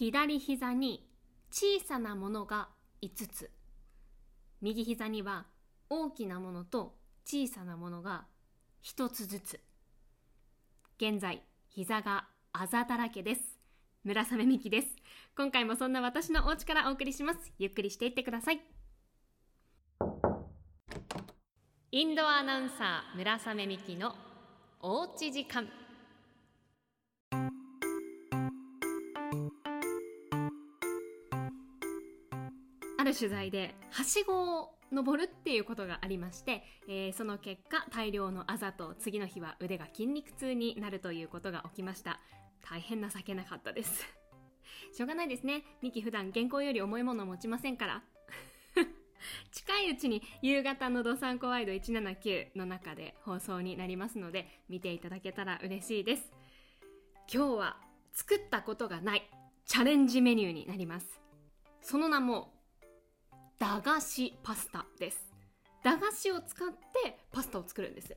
左膝に小さなものが5つ。右膝には大きなものと小さなものが1つずつ。現在膝があざだらけです。村雨美希です。今回もそんな私のお家からお送りします。ゆっくりしていってください。インドアナウンサー村雨美希のおうち時間。る取材ではしごを登るっていうことがありまして、えー、その結果大量のあざと次の日は腕が筋肉痛になるということが起きました。大変情けなかったです。しょうがないですね。ミキ普段原稿より重いものを持ちませんから。近いうちに夕方のドサンコワイド179の中で放送になりますので見ていただけたら嬉しいです。今日は作ったことがないチャレンジメニューになります。その名も駄菓子パスタです。駄菓子を使ってパスタを作るんです。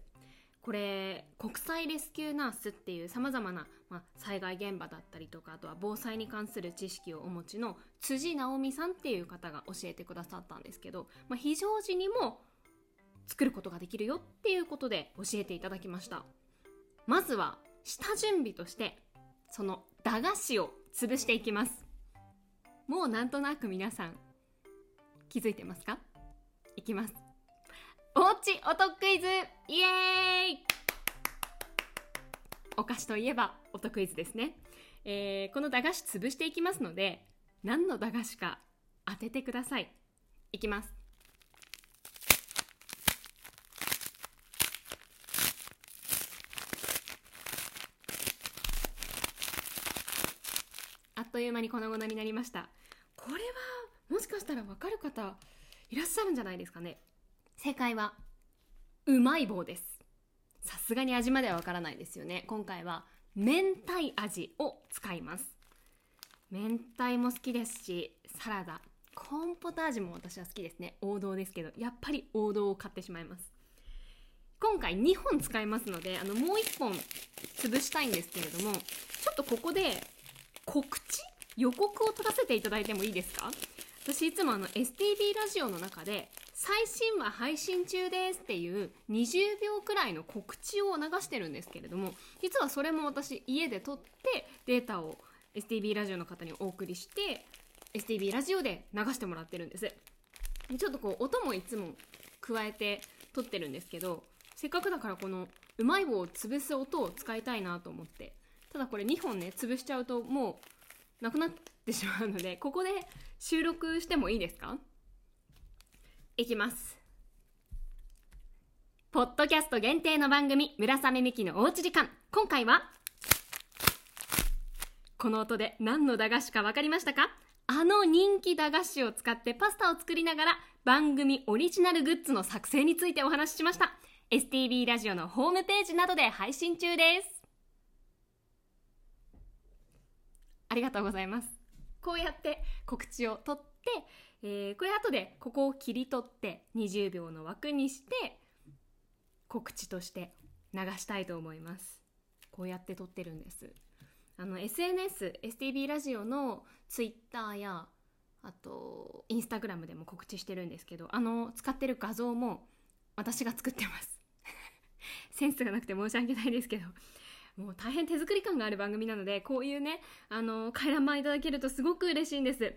これ国際レスキューナースっていうさまざまな、まあ、災害現場だったりとかあとは防災に関する知識をお持ちの辻直美さんっていう方が教えてくださったんですけど、まあ、非常時にも作ることができるよっていうことで教えていただきました。まずは下準備としてその駄菓子を潰していきます。もうなんとなく皆さん気づいてますか？いきます。おうち音クイズ！イエーイ！お菓子といえば音クイズですね、えー、この駄菓子潰していきますので何の駄菓子か当ててください。いきます。あっという間に粉々になりました。これはもしかしたらわかる方いらっしゃるんじゃないですかね。正解はうまい棒です。さすがに味まではわからないですよね。今回は明太味を使います。明太も好きですしサラダコーンポタージュも私は好きですね。王道ですけどやっぱり王道を買ってしまいます。今回2本使いますのであのもう1本潰したいんですけれどもちょっとここで告知？予告を取らせていただいてもいいですか？私いつもあの STB ラジオの中で最新話配信中ですっていう20秒くらいの告知を流してるんですけれども実はそれも私家で撮ってデータを STB ラジオの方にお送りして STB ラジオで流してもらってるんです。ちょっとこう音もいつも加えて撮ってるんですけどせっかくだからこのうまい棒を潰す音を使いたいなと思って。ただこれ2本ね潰しちゃうともうなくなってしまうのでここで収録してもいいですか？いきます。ポッドキャスト限定の番組、村雨美希のおうち時間。今回は、この音で何の駄菓子か分かりましたか？あの人気駄菓子を使ってパスタを作りながら番組オリジナルグッズの作成についてお話ししました。STB ラジオのホームページなどで配信中です。ありがとうございます。こうやって告知を取って、えー、これ後でここを切り取って20秒の枠にして告知として流したいと思います。こうやって撮ってるんです。あの SNS STB ラジオの Twitter やあとインスタグラムでも告知してるんですけどあの使ってる画像も私が作ってます。センスがなくて申し訳ないですけどもう大変手作り感がある番組なのでこういうねあの回覧板いただけるとすごく嬉しいんです。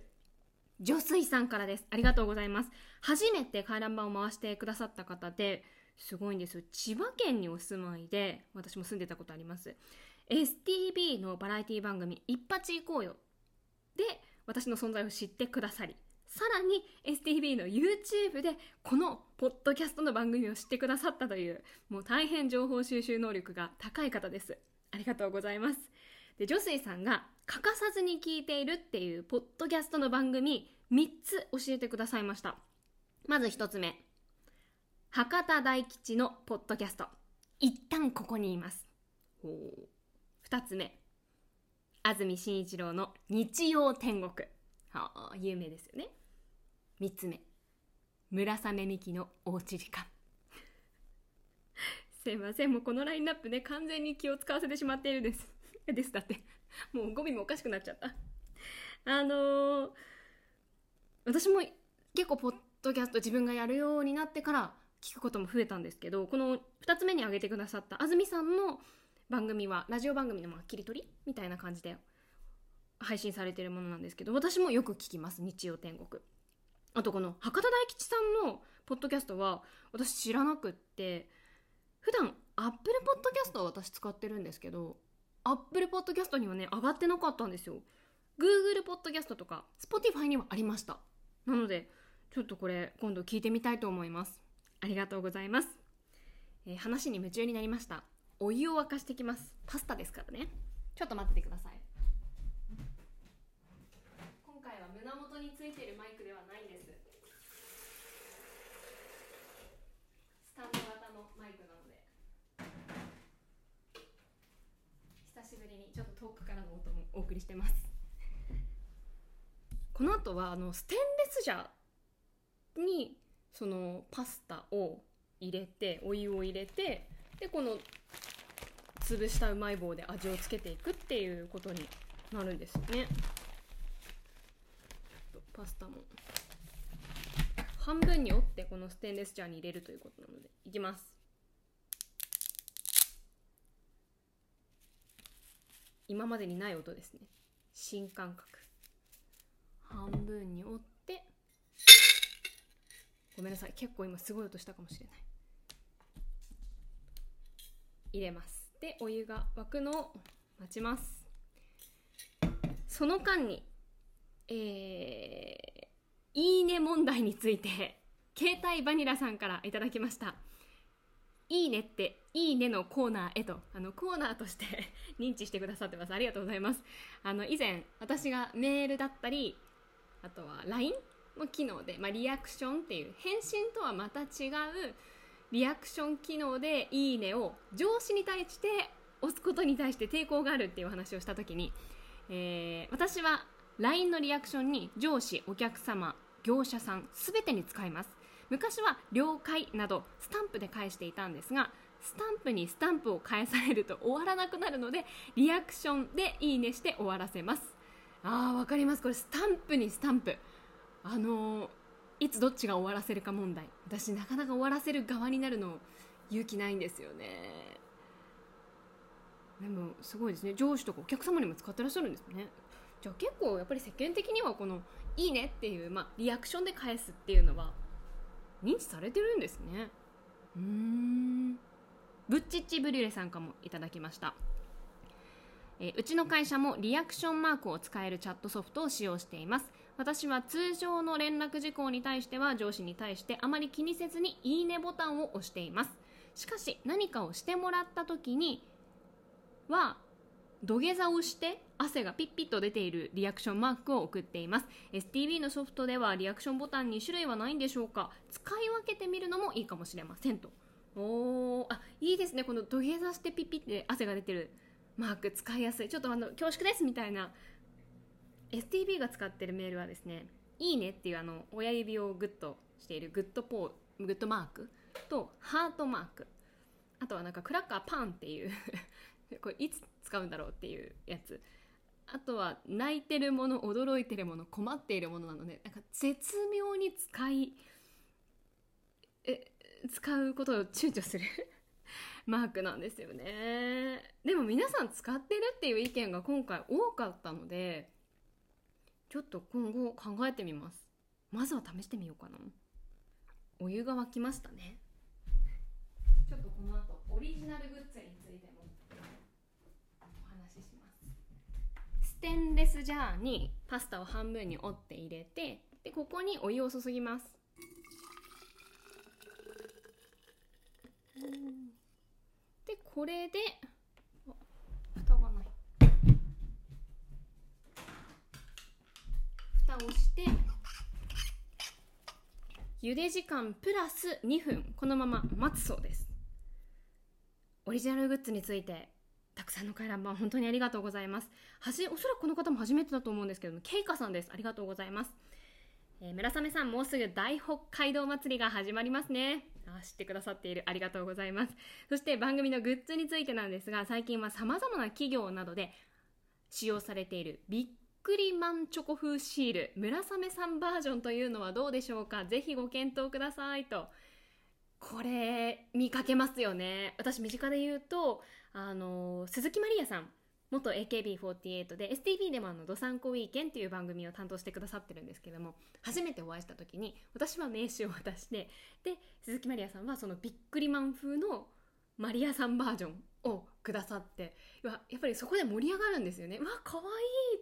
女水さんからです。ありがとうございます。初めて回覧板を回してくださった方ですごいんですよ。千葉県にお住まいで私も住んでたことあります。STB のバラエティ番組「一発行こうよ」で私の存在を知ってくださり。さらに STB の YouTube でこのポッドキャストの番組を知ってくださったというもう大変情報収集能力が高い方です。ありがとうございます。で女水さんが欠かさずに聞いているっていうポッドキャストの番組3つ教えてくださいました。まず1つ目。博多大吉のポッドキャスト。一旦ここにいます。2つ目。安住紳一郎の日曜天国。はあ有名ですよね3つ目。村雨美希のおうち時間。すいません。もうこのラインナップね完全に気を使わせてしまっているです。です。だって。もう語尾もおかしくなっちゃった。あのー私も結構ポッドキャスト自分がやるようになってから聞くことも増えたんですけどこの2つ目に挙げてくださった安住さんの番組はラジオ番組の切り取り？みたいな感じで配信されてるものなんですけど私もよく聞きます。日曜天国。あとこの博多大吉さんのポッドキャストは私知らなくって普段アップルポッドキャストは私使ってるんですけどアップルポッドキャストにはね上がってなかったんですよ。Google ポッドキャストとか Spotify にはありました。なのでちょっとこれ今度聞いてみたいと思います。ありがとうございます、えー話に夢中になりました。お湯を沸かしてきます。パスタですからね。ちょっと待っててください。今回は胸元についてるマイクではないんですスタンド型のマイクなので久しぶりにちょっと遠くからの音もお送りしてます。この後はあのステンレスジャーにそのパスタを入れてお湯を入れてでこの潰したうまい棒で味をつけていくっていうことになるんですよね。パスタも半分に折ってこのステンレスジャーに入れるということなのでいきます。今までにない音ですね。新感覚。半分に折って。ごめんなさい。結構今すごい音したかもしれない。入れます。でお湯が沸くのを待ちます。その間にえー、いいね問題について携帯バニラさんからいただきました。いいねっていいねのコーナーへとあのコーナーとして 認知してくださってます。ありがとうございます。あの以前私がメールだったりあとは LINE の機能で、まあ、リアクションっていう返信とはまた違うリアクション機能で「いいね」を上司に対して押すことに対して抵抗があるっていう話をした時に、えー私は LINE のリアクションに上司お客様業者さん全てに使います。昔は「了解」などスタンプで返していたんですがスタンプにスタンプを返されると終わらなくなるのでリアクションで「いいね」して終わらせます。あーわかります。これスタンプにスタンプ。あのーいつどっちが終わらせるか問題。私なかなか終わらせる側になるの勇気ないんですよね。でもすごいですね。上司とかお客様にも使ってらっしゃるんですね。じゃあ結構やっぱり世間的にはこの「いいね」っていう、まあ、リアクションで返すっていうのは認知されてるんですね。うん。ブッチッチブリュレさんかもいただきました。えうちの会社もリアクションマークを使えるチャットソフトを使用しています。私は通常の連絡事項に対しては上司に対してあまり気にせずにいいねボタンを押しています。しかし何かをしてもらった時には土下座をして汗がピッピッと出ているリアクションマークを送っています。STB のソフトではリアクションボタンに種類はないんでしょうか。使い分けてみるのもいいかもしれませんと。おーあいいですね。この土下座してピッピッて汗が出てるマーク。使いやすい。ちょっとあの恐縮ですみたいな。STB が使ってるメールはですねいいねっていうあの親指をグッとしているグッドポーグッドマークとハートマーク。あとはなんかクラッカーパンっていうこれいつ使うんだろうっていうやつ。あとは泣いてるもの驚いてるもの困っているものなのでなんか絶妙に使いえ使うことを躊躇する マークなんですよね。でも皆さん使ってるっていう意見が今回多かったのでちょっと今後考えてみます。まずは試してみようかな。お湯が沸きましたね。ちょっとこの後オリジナルグッズについてもお話ししますステンレスジャーにパスタを半分に折って入れてでここにお湯を注ぎます。でこれで蓋がない。蓋をして茹で時間プラス2分。このまま待つそうです。オリジナルグッズについてたくさんの回覧板本当にありがとうございます。はじおそらくこの方も初めてだと思うんですけどもケイカさんです。ありがとうございます。えー村雨さんもうすぐ大北海道祭りが始まりますね。あ知ってくださっている。ありがとうございます。そして番組のグッズについてなんですが最近はさまざまな企業などで使用されているビッくりマンチョコ風シール村雨さんバージョンというのはどうでしょうか？ぜひご検討くださいと。これ見かけますよね。私身近で言うとあの鈴木まりやさん元 AKB48 で STV でもあの「どさんこウィーケン」っていう番組を担当してくださってるんですけども初めてお会いした時に私は名刺を渡してで鈴木まりやさんはそのビックリマン風のマリアさんバージョンをくださってやっぱりそこで盛り上がるんですよね。うわ可愛い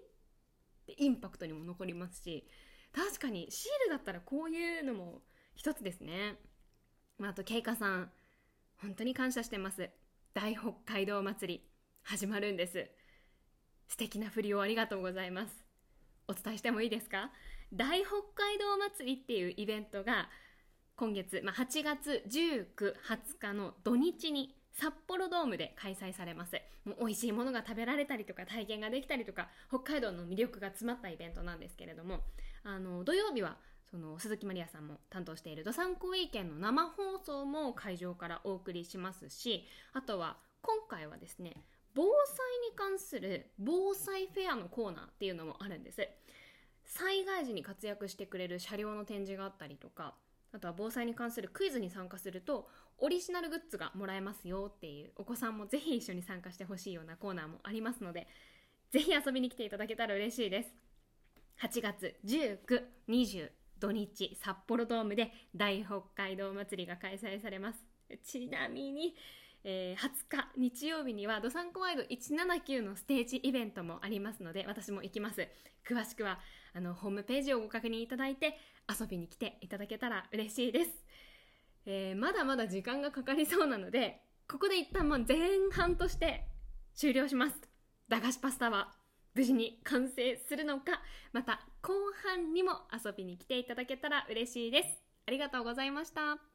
ってインパクトにも残りますし確かにシールだったらこういうのも一つですね、まあ、あとケイカさん本当に感謝してます。大北海道祭り始まるんです。素敵な振りをありがとうございます。お伝えしてもいいですか？大北海道祭りっていうイベントが今月、まあ、8月19、20日の土日に札幌ドームで開催されます。もう美味しいものが食べられたりとか体験ができたりとか北海道の魅力が詰まったイベントなんですけれどもあの土曜日はその鈴木まりやさんも担当しているどさんこウィーケンの生放送も会場からお送りしますしあとは今回はですね防災に関する防災フェアのコーナーっていうのもあるんです。災害時に活躍してくれる車両の展示があったりとかあとは防災に関するクイズに参加するとオリジナルグッズがもらえますよっていうお子さんもぜひ一緒に参加してほしいようなコーナーもありますのでぜひ遊びに来ていただけたら嬉しいです。8月19、20土日札幌ドームで大北海道祭りが開催されます。ちなみにえー、20日日曜日にはドサンコワイド179のステージイベントもありますので私も行きます。詳しくはあのホームページをご確認いただいて遊びに来ていただけたら嬉しいです、えー、まだまだ時間がかかりそうなのでここで一旦もう前半として終了します。駄菓子パスタは。無事に完成するのかまた後半にも遊びに来ていただけたら嬉しいです。ありがとうございました。